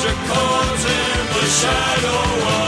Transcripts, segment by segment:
Your chords in the shadow of.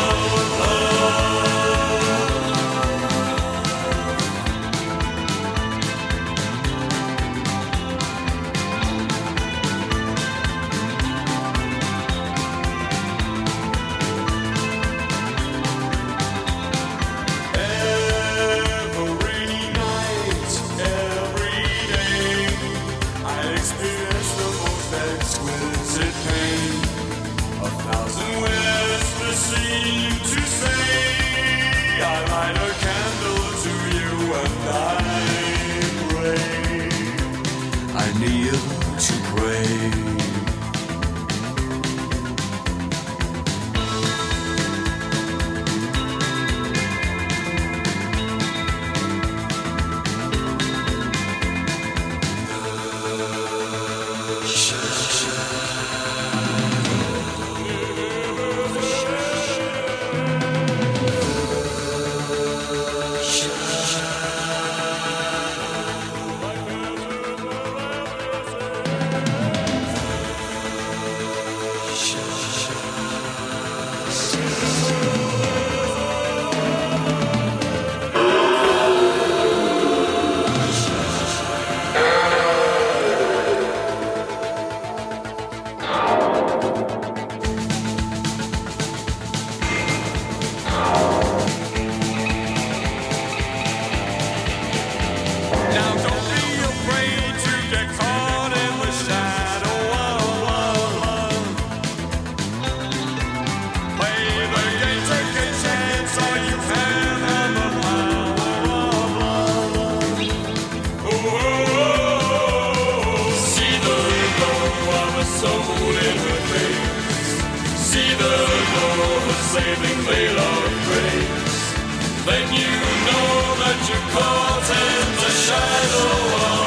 your cold in the shadow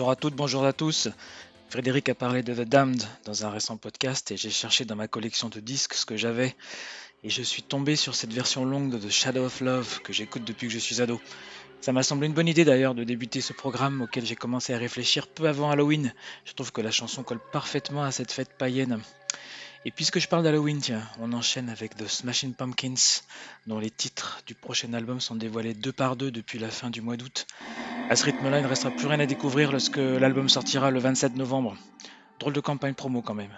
Bonjour à toutes, bonjour à tous. Frédéric a parlé de The Damned dans un récent podcast et j'ai cherché dans ma collection de disques ce que j'avais et je suis tombé sur cette version longue de The Shadow of Love que j'écoute depuis que je suis ado. Ça m'a semblé une bonne idée d'ailleurs de débuter ce programme auquel j'ai commencé à réfléchir peu avant Halloween. Je trouve que la chanson colle parfaitement à cette fête païenne. Et puisque je parle d'Halloween, tiens, on enchaîne avec The Smashing Pumpkins, dont les titres du prochain album sont dévoilés deux par deux depuis la fin du mois d'août. À ce rythme-là, il ne restera plus rien à découvrir lorsque l'album sortira le 27 novembre. Drôle de campagne promo quand même.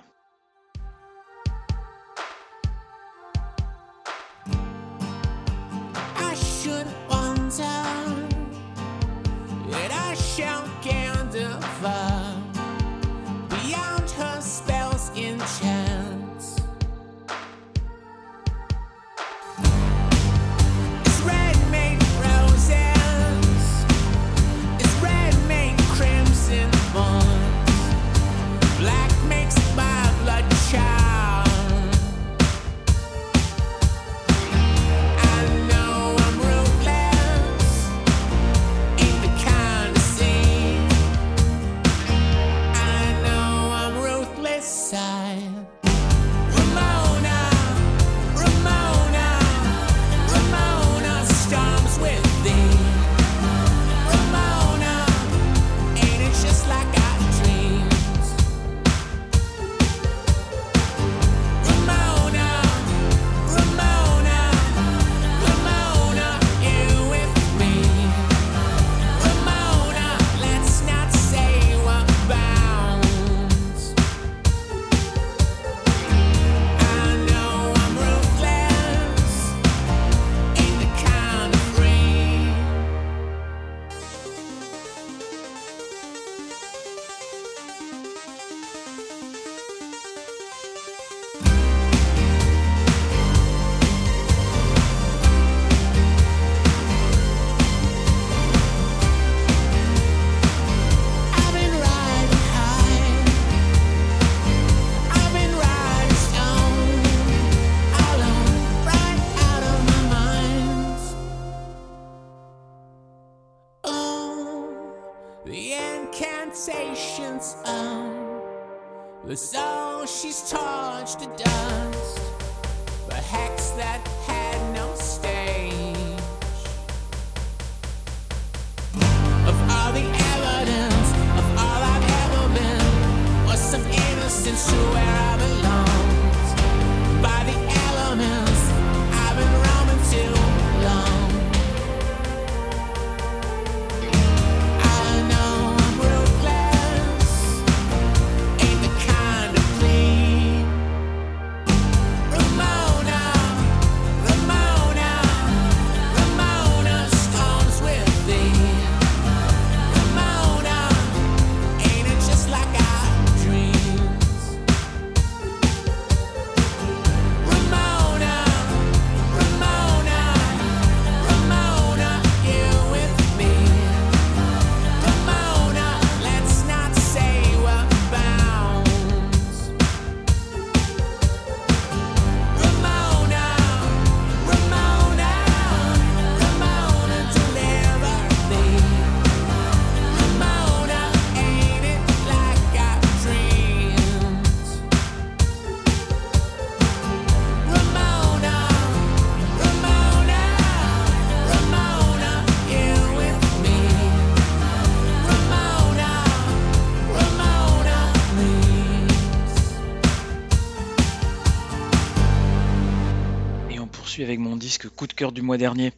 Du mois dernier.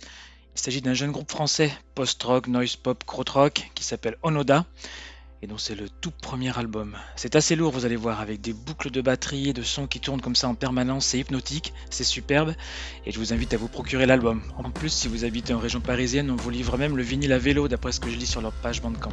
Il s'agit d'un jeune groupe français, post-rock, noise pop, krautrock, qui s'appelle Onoda, et dont c'est le tout premier album. C'est assez lourd, vous allez voir, avec des boucles de batterie et de sons qui tournent comme ça en permanence, c'est hypnotique, c'est superbe, et je vous invite à vous procurer l'album. En plus, si vous habitez en région parisienne, on vous livre même le vinyle à vélo, d'après ce que je lis sur leur page Bandcamp.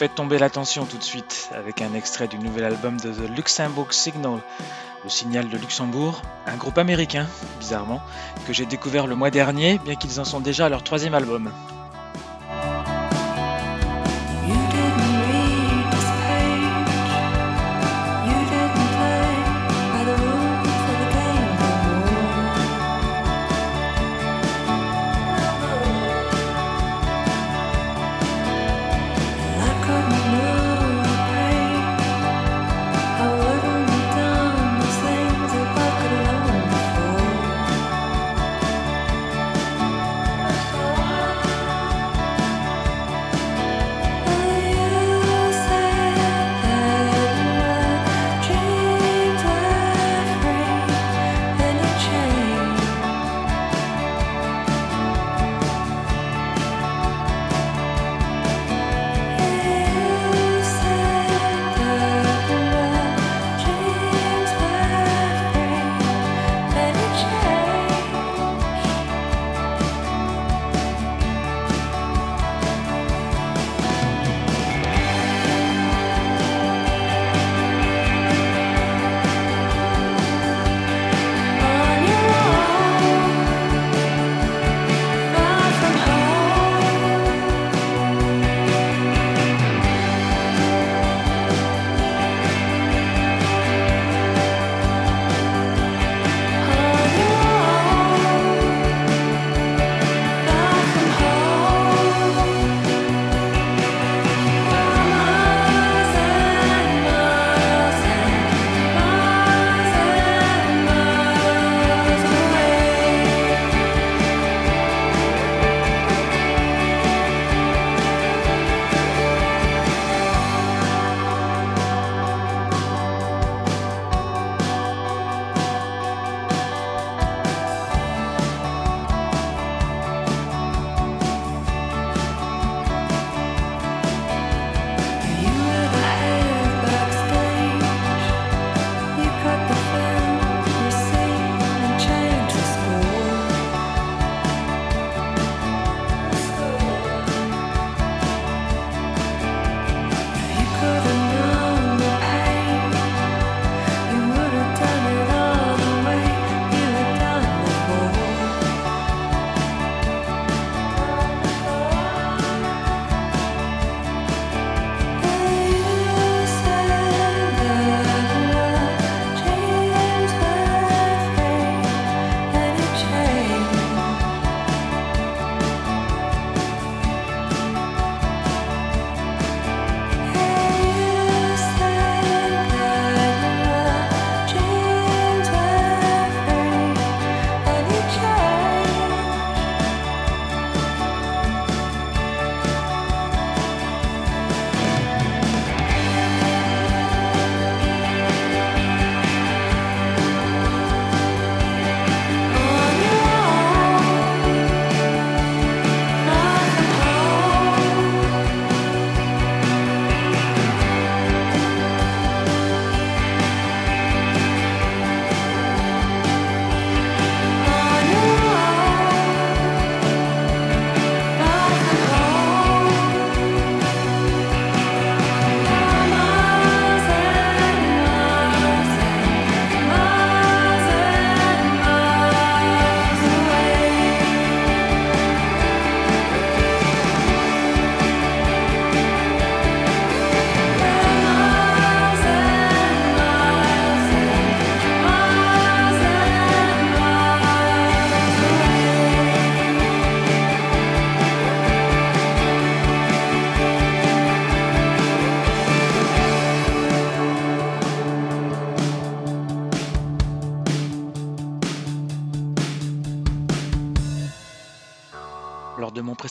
Fait tomber l'attention tout de suite avec un extrait du nouvel album de The Luxembourg Signal, le signal de Luxembourg, un groupe américain, bizarrement, que j'ai découvert le mois dernier, bien qu'ils en sont déjà à leur troisième album.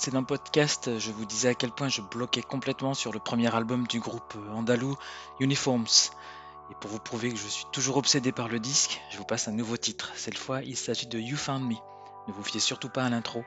Précédent podcast, je vous disais à quel point je bloquais complètement sur le premier album du groupe andalou Uniforms. Et pour vous prouver que je suis toujours obsédé par le disque, je vous passe un nouveau titre. Cette fois, il s'agit de You Found Me. Ne vous fiez surtout pas à l'intro.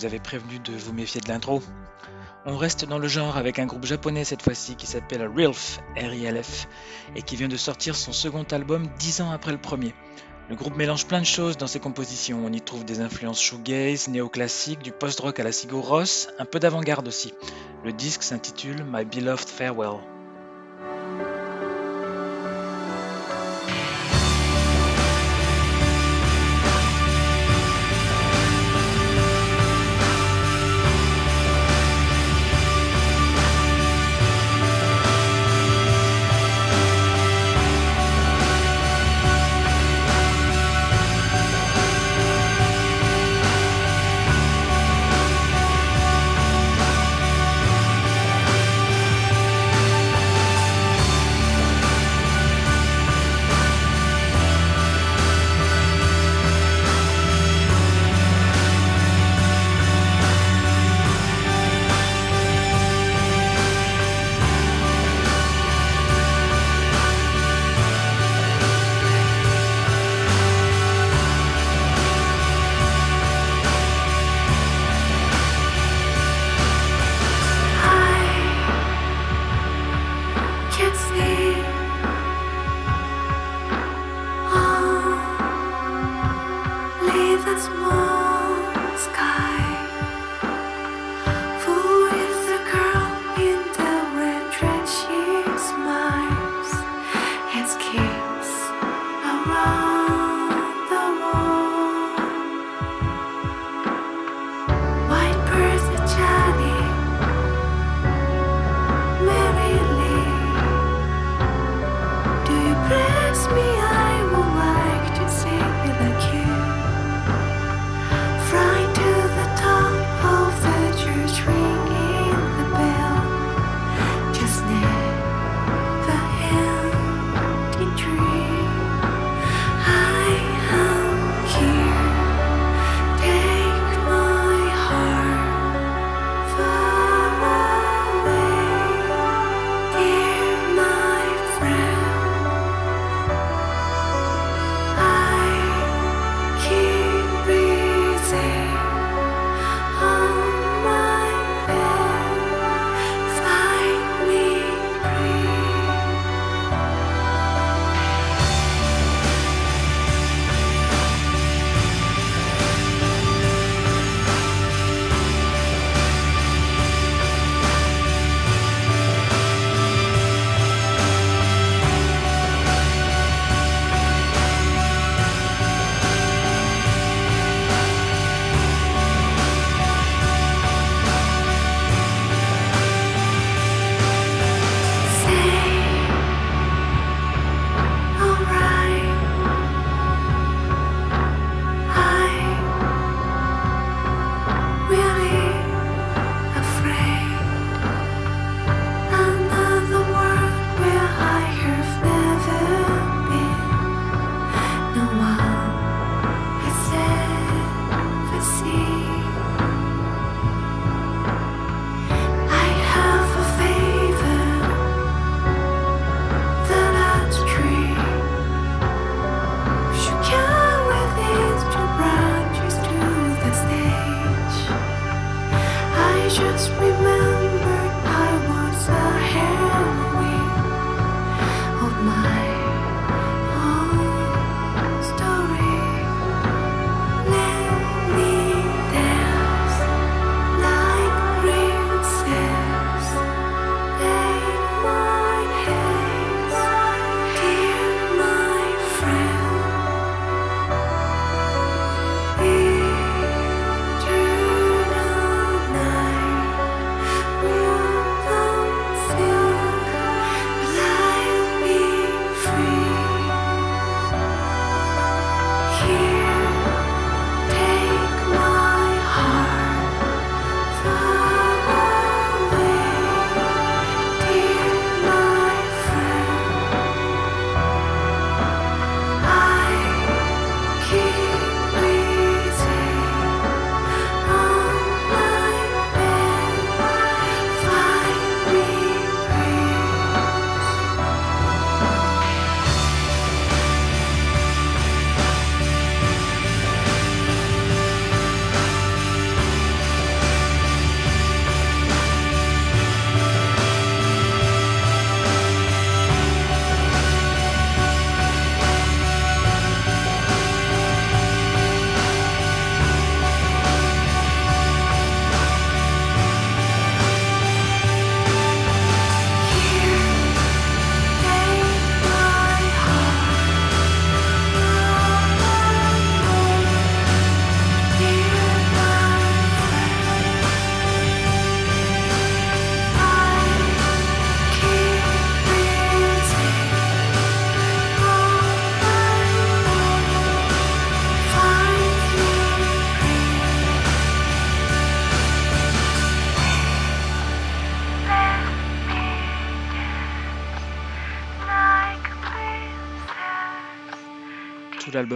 Vous avais prévenu de vous méfier de l'intro. On reste dans le genre avec un groupe japonais cette fois-ci qui s'appelle RILF, R-I-L-F, et qui vient de sortir son second album dix ans après le premier. Le groupe mélange plein de choses dans ses compositions. On y trouve des influences shoegaze, néoclassique, du post-rock à la Sigur Ross, un peu d'avant-garde aussi. Le disque s'intitule My Beloved Farewell.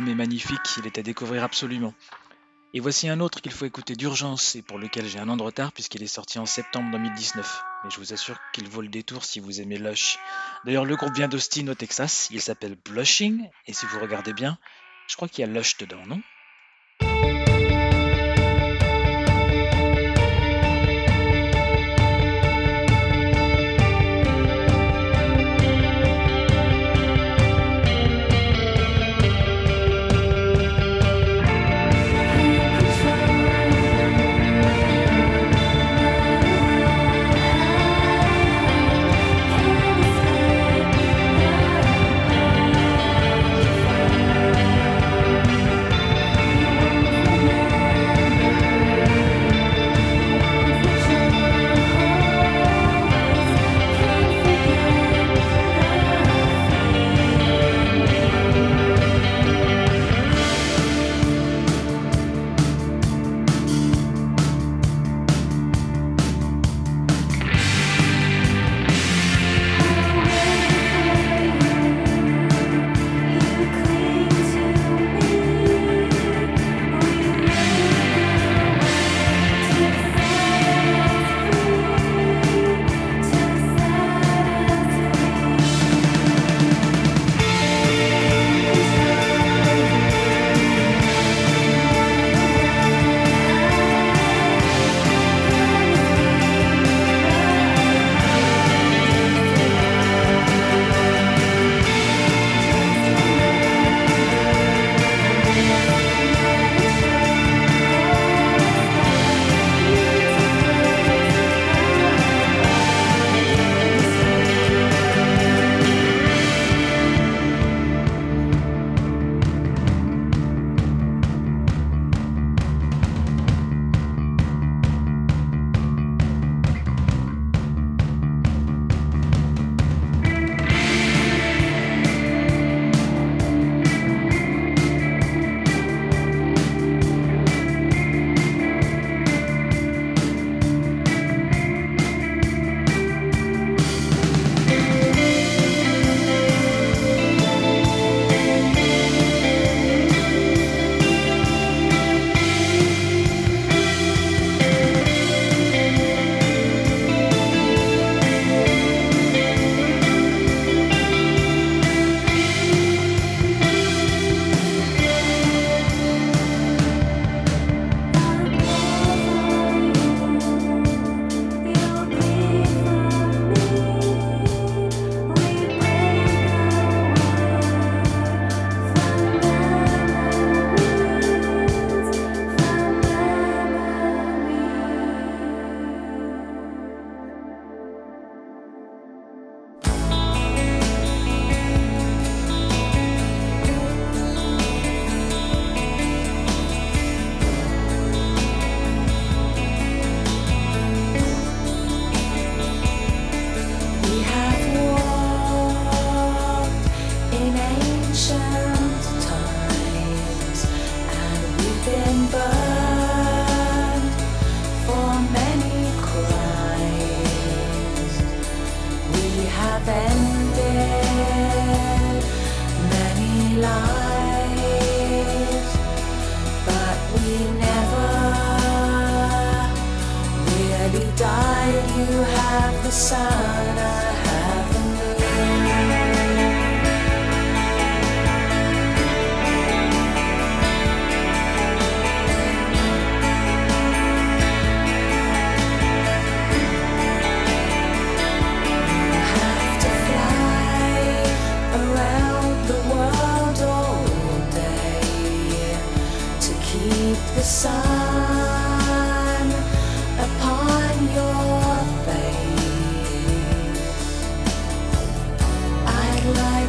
Est magnifique, il est à découvrir absolument. Et voici un autre qu'il faut écouter d'urgence et pour lequel j'ai un an de retard puisqu'il est sorti en septembre 2019. Mais je vous assure qu'il vaut le détour si vous aimez Lush. D'ailleurs, le groupe vient d'Austin au Texas, il s'appelle Blushing et si vous regardez bien, je crois qu'il y a Lush dedans, non?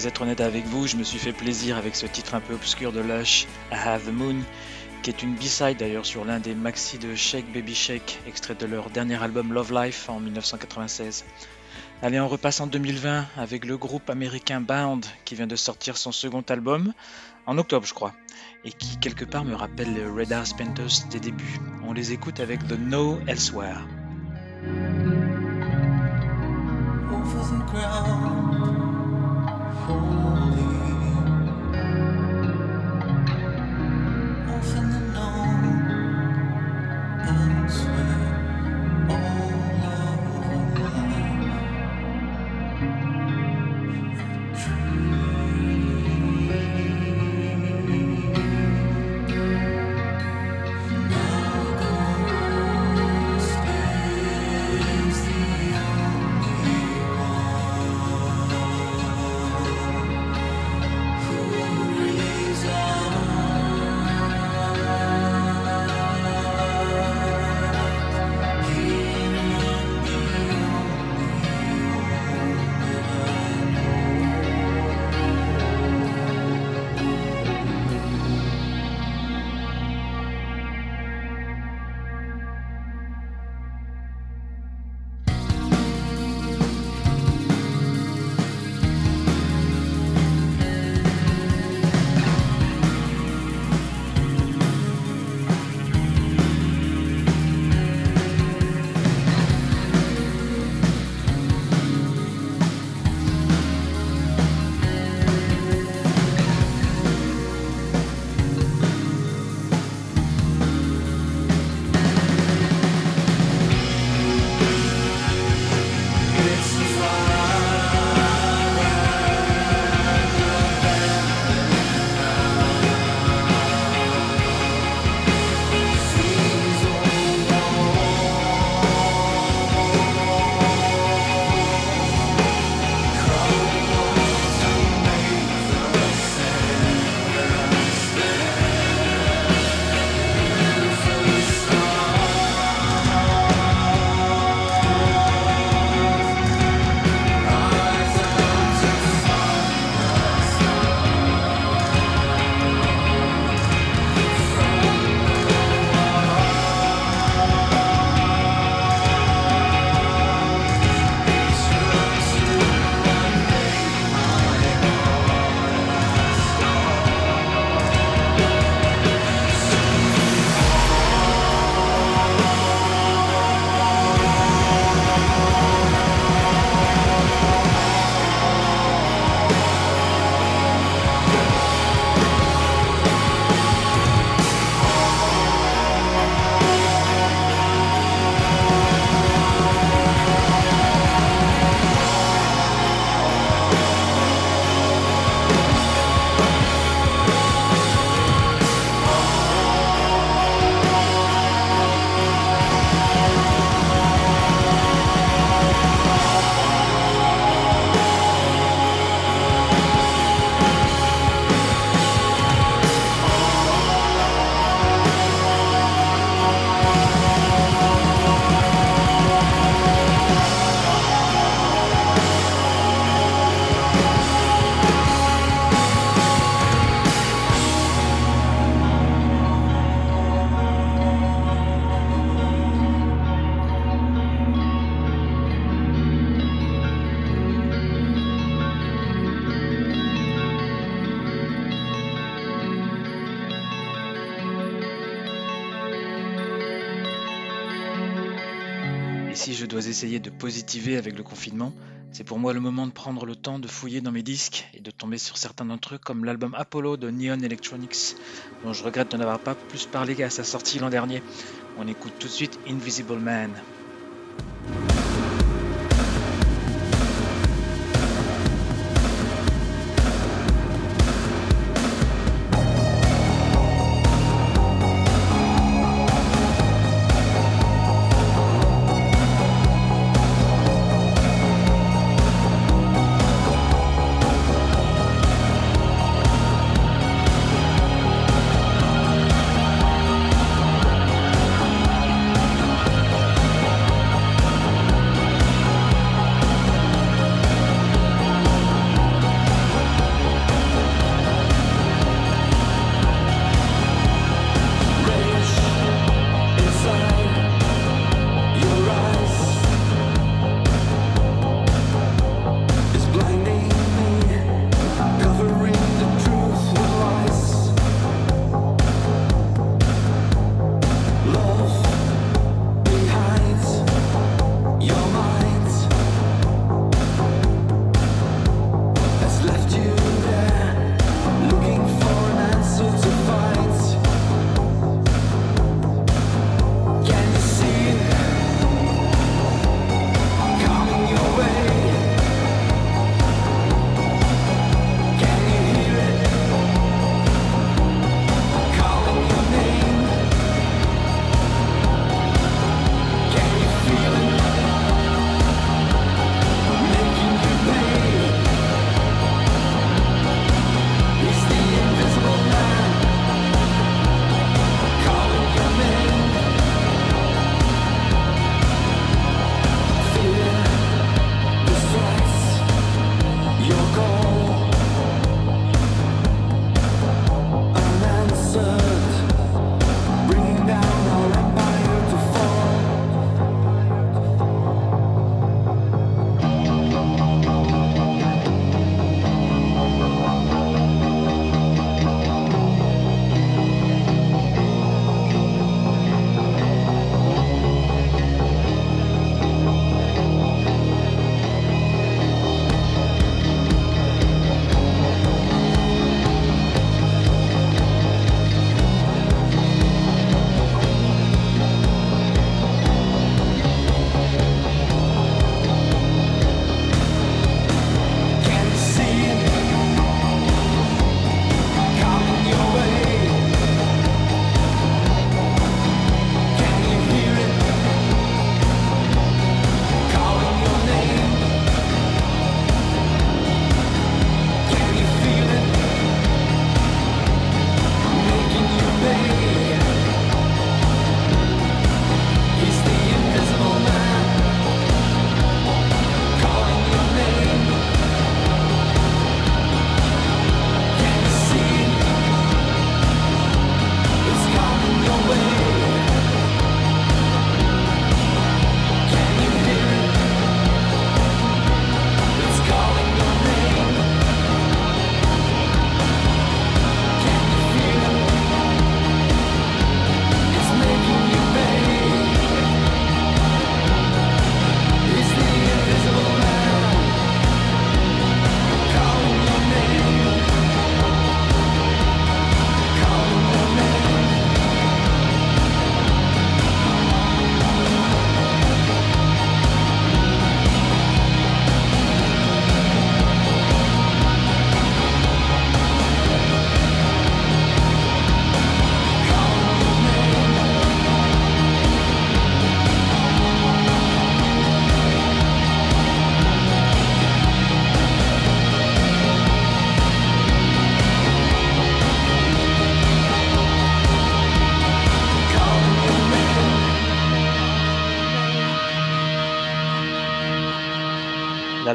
vais être honnête avec vous, je me suis fait plaisir avec ce titre un peu obscur de Lush, I Have the Moon, qui est une B-side d'ailleurs sur l'un des maxi de Shake Baby Shake, extrait de leur dernier album Love Life en 1996. Allez, on repasse en 2020 avec le groupe américain Bound qui vient de sortir son second album, en octobre je crois, et qui quelque part me rappelle les Red House Painters des débuts. On les écoute avec The No Elsewhere. home. Essayer de positiver avec le confinement, c'est pour moi le moment de prendre le temps de fouiller dans mes disques et de tomber sur certains d'entre eux comme l'album Apollo de Neon Electronics, dont je regrette de n'avoir pas plus parlé qu'à sa sortie l'an dernier. On écoute tout de suite Invisible Man.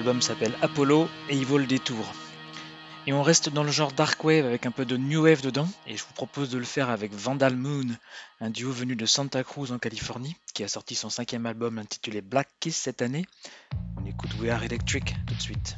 L'album s'appelle Apollo et il vaut le détour. Et on reste dans le genre dark wave avec un peu de new wave dedans, et je vous propose de le faire avec Vandal Moon, un duo venu de Santa Cruz en Californie, qui a sorti son cinquième album intitulé Black Kiss cette année. On écoute We Are Electric tout de suite.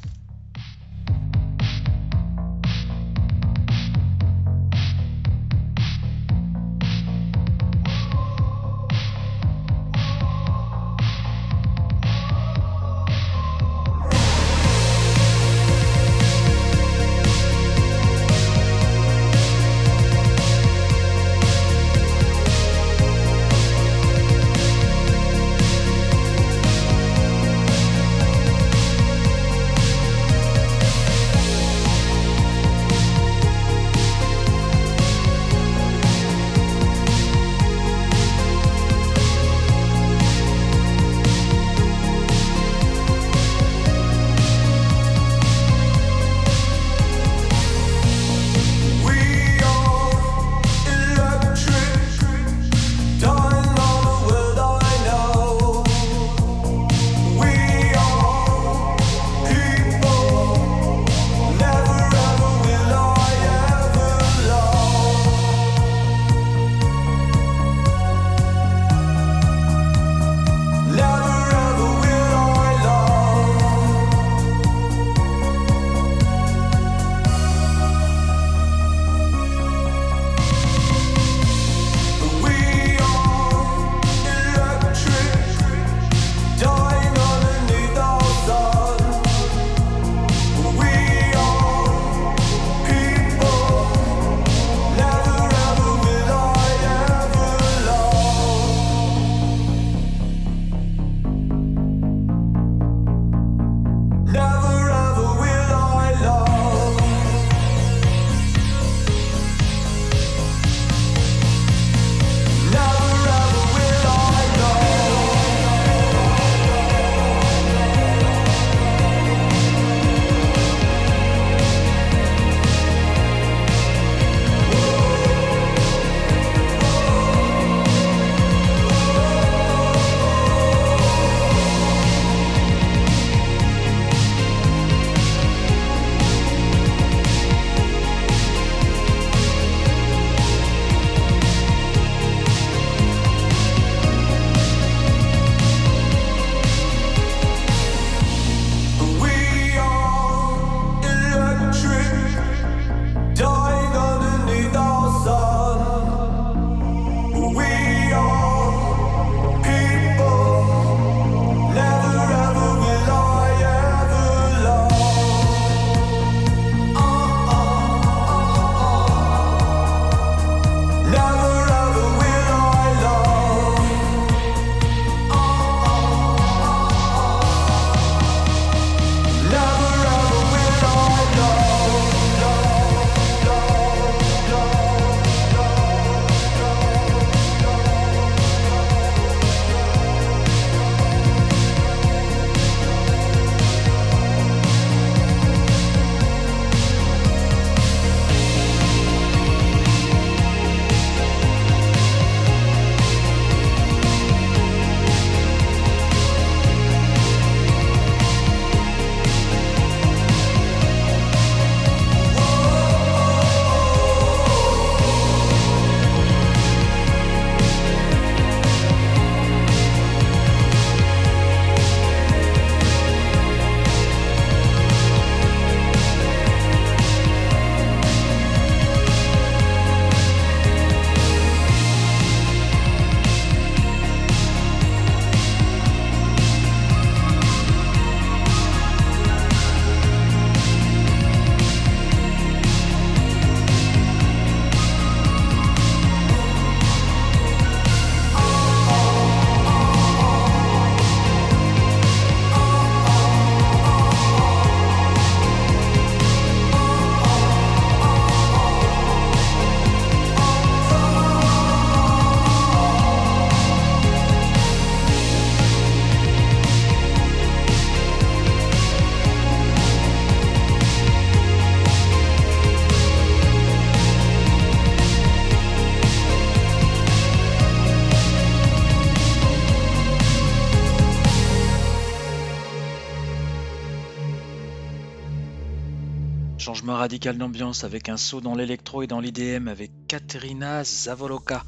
Radical d'ambiance avec un saut dans l'électro et dans l'IDM avec Katerina Zavoloka,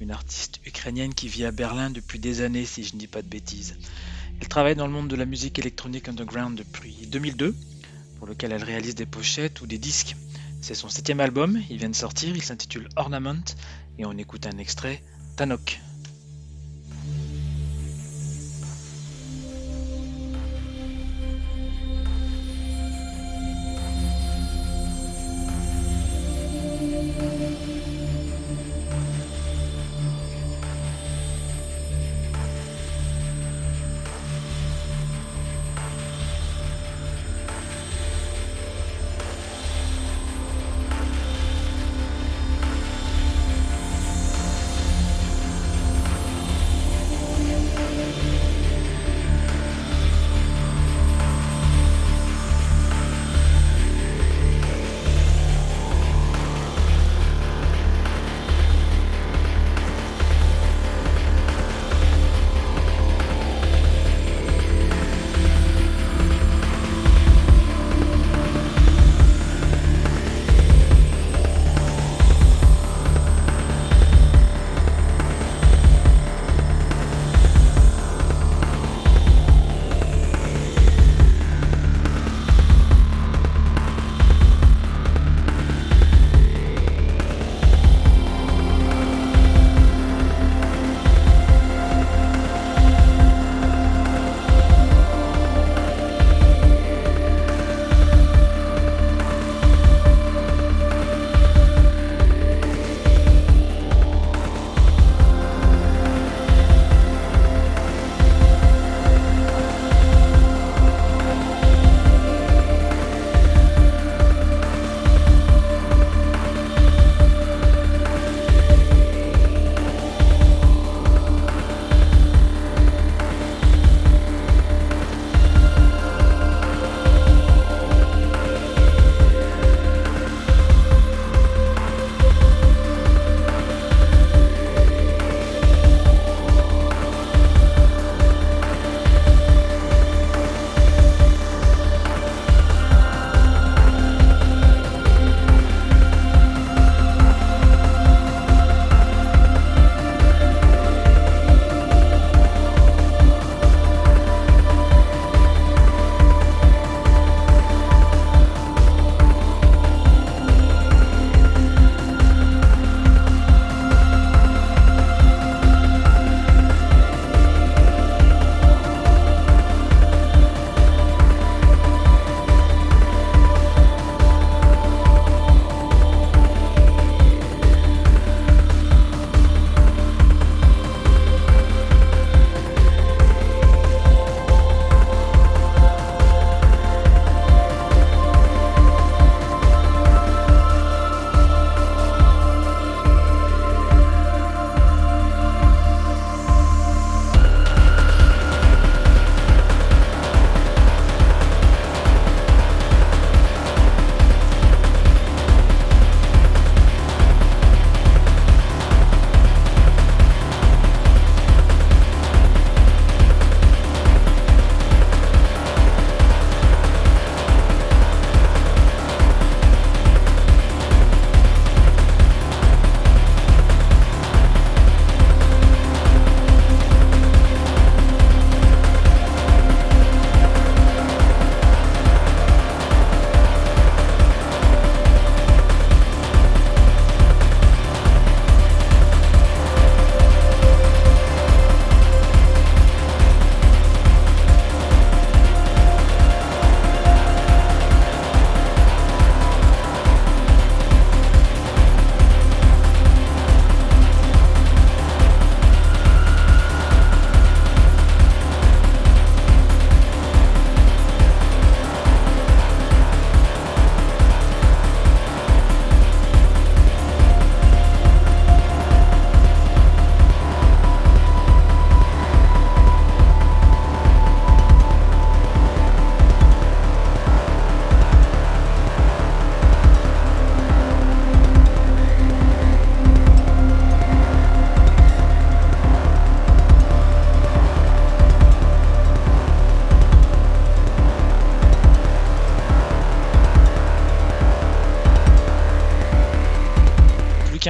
une artiste ukrainienne qui vit à Berlin depuis des années si je ne dis pas de bêtises. Elle travaille dans le monde de la musique électronique underground depuis 2002, pour lequel elle réalise des pochettes ou des disques. C'est son septième album, il vient de sortir, il s'intitule Ornament, et on écoute un extrait, Tanok.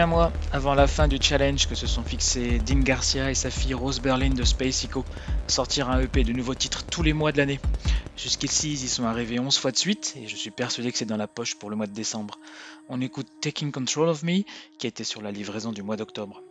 Souviens-moi, avant la fin du challenge que se sont fixés Dean Garcia et sa fille Rose Berlin de Space Eco, sortir un EP de nouveaux titres tous les mois de l'année. Jusqu'ici, ils y sont arrivés 11 fois de suite et je suis persuadé que c'est dans la poche pour le mois de décembre. On écoute Taking Control of Me, qui était sur la livraison du mois d'octobre.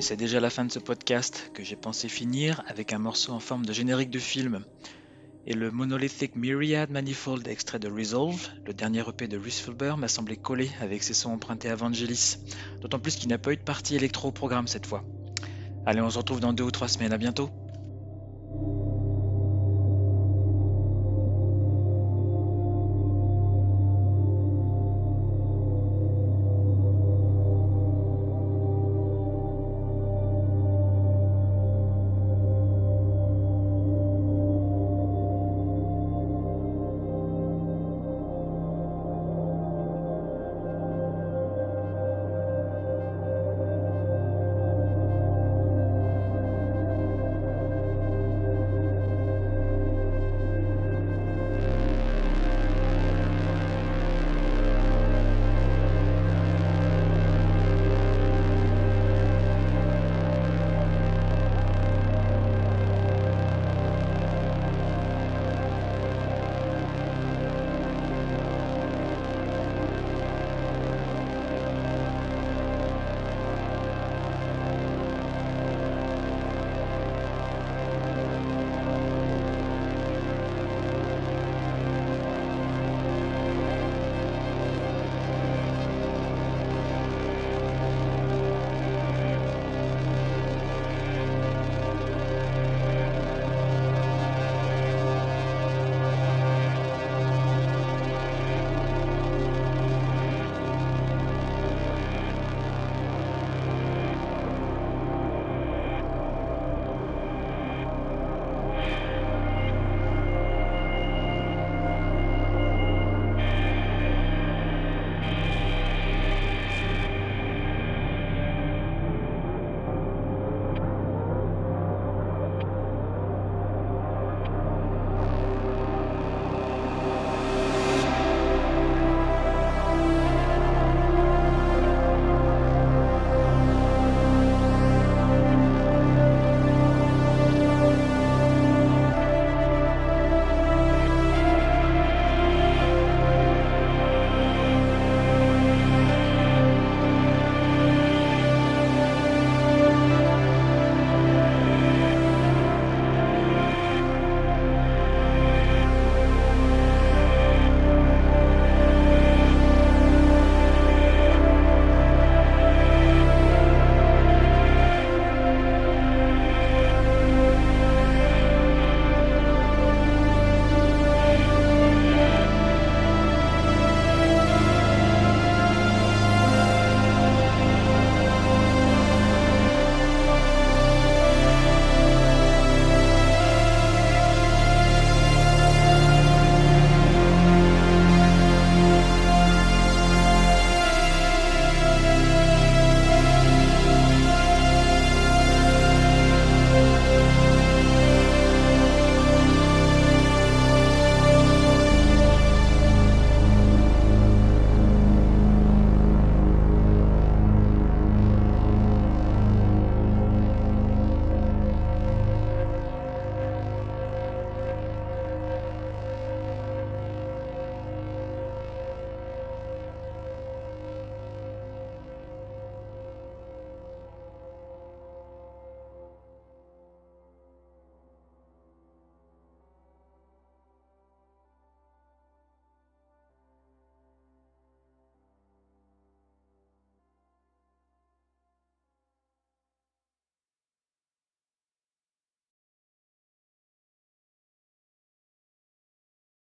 C'est déjà la fin de ce podcast que j'ai pensé finir avec un morceau en forme de générique de film. Et le Monolithic Myriad Manifold extrait de Resolve, le dernier EP de Rhys Fulber, m'a semblé coller avec ses sons empruntés à Vangelis, d'autant plus qu'il n'a pas eu de partie électro au programme cette fois. Allez, on se retrouve dans deux ou trois semaines, à bientôt